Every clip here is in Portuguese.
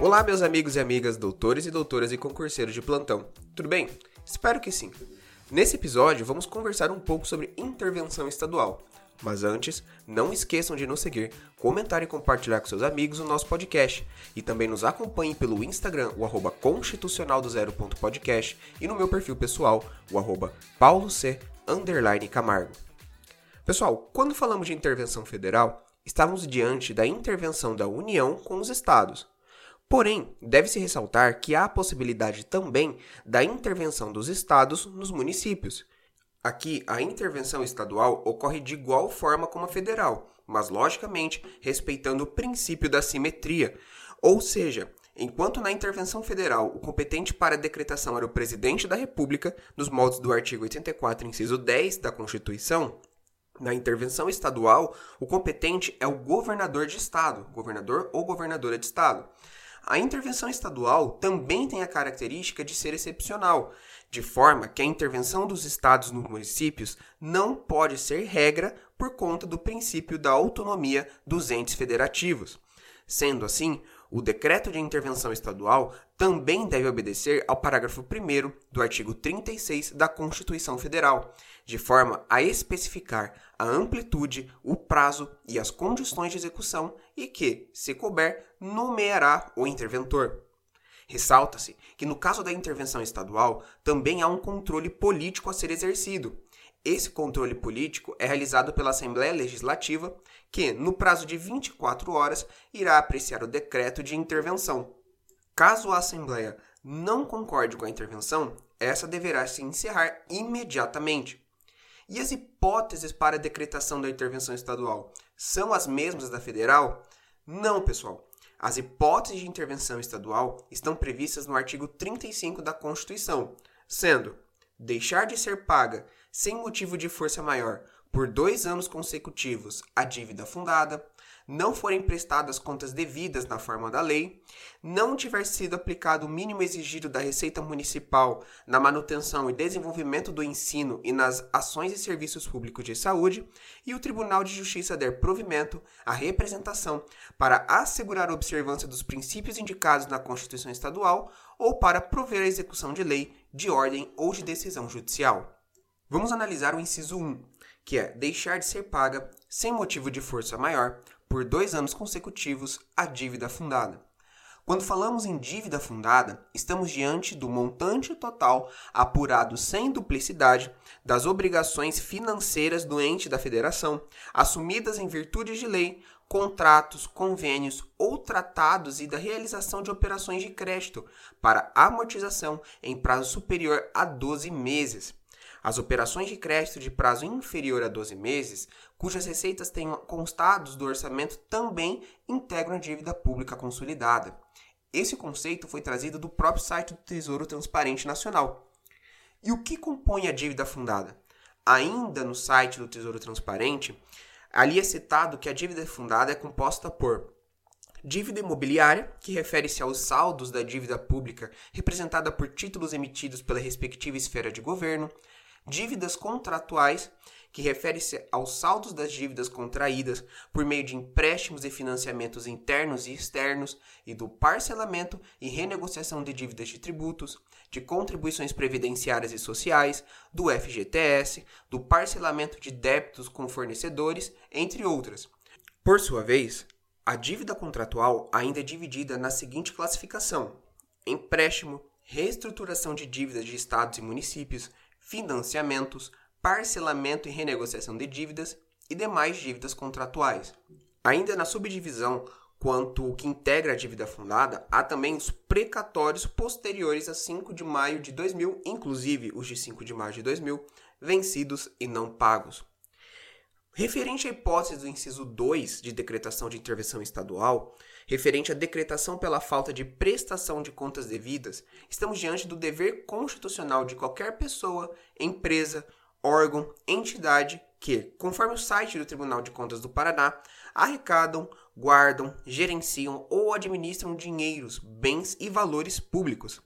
Olá, meus amigos e amigas, doutores e doutoras e concurseiros de plantão. Tudo bem? Espero que sim. Nesse episódio, vamos conversar um pouco sobre intervenção estadual. Mas antes, não esqueçam de nos seguir, comentar e compartilhar com seus amigos o nosso podcast. E também nos acompanhem pelo Instagram, o arroba constitucional do e no meu perfil pessoal, o arroba pauloc, Camargo. Pessoal, quando falamos de intervenção federal, estávamos diante da intervenção da União com os estados. Porém, deve-se ressaltar que há a possibilidade também da intervenção dos estados nos municípios. Aqui, a intervenção estadual ocorre de igual forma como a federal, mas logicamente respeitando o princípio da simetria. Ou seja, enquanto na intervenção federal o competente para a decretação era o presidente da República, nos moldes do artigo 84, inciso 10 da Constituição, na intervenção estadual, o competente é o governador de estado, governador ou governadora de estado. A intervenção estadual também tem a característica de ser excepcional, de forma que a intervenção dos estados nos municípios não pode ser regra por conta do princípio da autonomia dos entes federativos. Sendo assim, o decreto de intervenção estadual também deve obedecer ao parágrafo 1 do artigo 36 da Constituição Federal, de forma a especificar a amplitude, o prazo e as condições de execução e que, se couber, nomeará o interventor. Ressalta-se que, no caso da intervenção estadual, também há um controle político a ser exercido. Esse controle político é realizado pela Assembleia Legislativa, que, no prazo de 24 horas, irá apreciar o decreto de intervenção. Caso a Assembleia não concorde com a intervenção, essa deverá se encerrar imediatamente. E as hipóteses para a decretação da intervenção estadual são as mesmas da federal? Não, pessoal. As hipóteses de intervenção estadual estão previstas no artigo 35 da Constituição, sendo deixar de ser paga sem motivo de força maior por dois anos consecutivos a dívida fundada, não forem prestadas contas devidas na forma da lei, não tiver sido aplicado o mínimo exigido da Receita Municipal na manutenção e desenvolvimento do ensino e nas ações e serviços públicos de saúde, e o Tribunal de Justiça der provimento à representação para assegurar a observância dos princípios indicados na Constituição Estadual ou para prover a execução de lei, de ordem ou de decisão judicial. Vamos analisar o inciso 1, que é deixar de ser paga, sem motivo de força maior, por dois anos consecutivos a dívida fundada. Quando falamos em dívida fundada, estamos diante do montante total apurado sem duplicidade das obrigações financeiras do ente da federação, assumidas em virtude de lei, contratos, convênios ou tratados e da realização de operações de crédito para amortização em prazo superior a 12 meses. As operações de crédito de prazo inferior a 12 meses, cujas receitas tenham constados do orçamento, também integram a dívida pública consolidada. Esse conceito foi trazido do próprio site do Tesouro Transparente Nacional. E o que compõe a dívida fundada? Ainda no site do Tesouro Transparente, ali é citado que a dívida fundada é composta por Dívida imobiliária, que refere-se aos saldos da dívida pública representada por títulos emitidos pela respectiva esfera de governo dívidas contratuais, que refere-se aos saldos das dívidas contraídas por meio de empréstimos e financiamentos internos e externos, e do parcelamento e renegociação de dívidas de tributos, de contribuições previdenciárias e sociais, do FGTS, do parcelamento de débitos com fornecedores, entre outras. Por sua vez, a dívida contratual ainda é dividida na seguinte classificação: empréstimo, reestruturação de dívidas de estados e municípios, financiamentos, parcelamento e renegociação de dívidas e demais dívidas contratuais. Ainda na subdivisão quanto o que integra a dívida fundada, há também os precatórios posteriores a 5 de maio de 2000, inclusive os de 5 de maio de 2000, vencidos e não pagos. Referente à hipótese do inciso 2 de decretação de intervenção estadual, referente à decretação pela falta de prestação de contas devidas, estamos diante do dever constitucional de qualquer pessoa, empresa, órgão, entidade que, conforme o site do Tribunal de Contas do Paraná, arrecadam, guardam, gerenciam ou administram dinheiros, bens e valores públicos.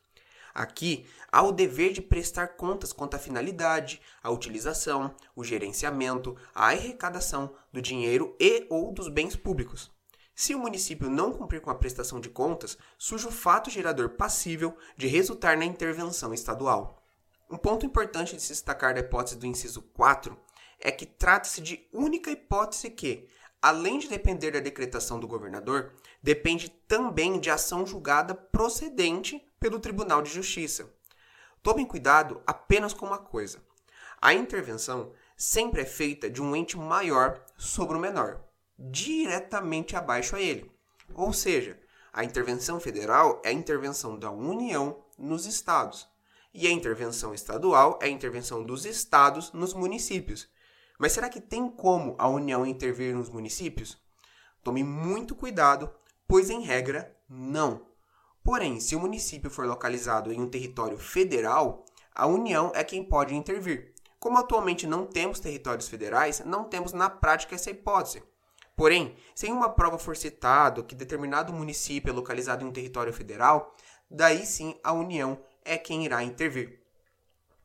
Aqui há o dever de prestar contas quanto à finalidade, a utilização, o gerenciamento, a arrecadação do dinheiro e ou dos bens públicos. Se o município não cumprir com a prestação de contas, surge o fato gerador passível de resultar na intervenção estadual. Um ponto importante de se destacar da hipótese do inciso 4 é que trata-se de única hipótese que, além de depender da decretação do governador, depende também de ação julgada procedente pelo Tribunal de Justiça. Tomem cuidado apenas com uma coisa: a intervenção sempre é feita de um ente maior sobre o menor, diretamente abaixo a ele. Ou seja, a intervenção federal é a intervenção da União nos estados, e a intervenção estadual é a intervenção dos estados nos municípios. Mas será que tem como a União intervir nos municípios? Tome muito cuidado, pois em regra, não. Porém, se o município for localizado em um território federal, a União é quem pode intervir. Como atualmente não temos territórios federais, não temos na prática essa hipótese. Porém, se em uma prova for citado que determinado município é localizado em um território federal, daí sim a União é quem irá intervir.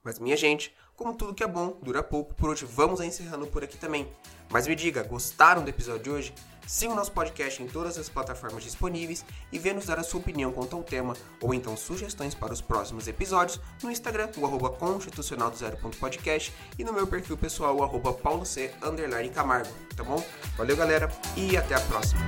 Mas minha gente, como tudo que é bom dura pouco, por hoje vamos encerrando por aqui também. Mas me diga, gostaram do episódio de hoje? Siga o nosso podcast em todas as plataformas disponíveis e venha nos dar a sua opinião quanto ao tema ou então sugestões para os próximos episódios no Instagram, o arroba constitucional do zero ponto podcast e no meu perfil pessoal, o arroba paulo c, underline camargo, tá bom? Valeu galera e até a próxima!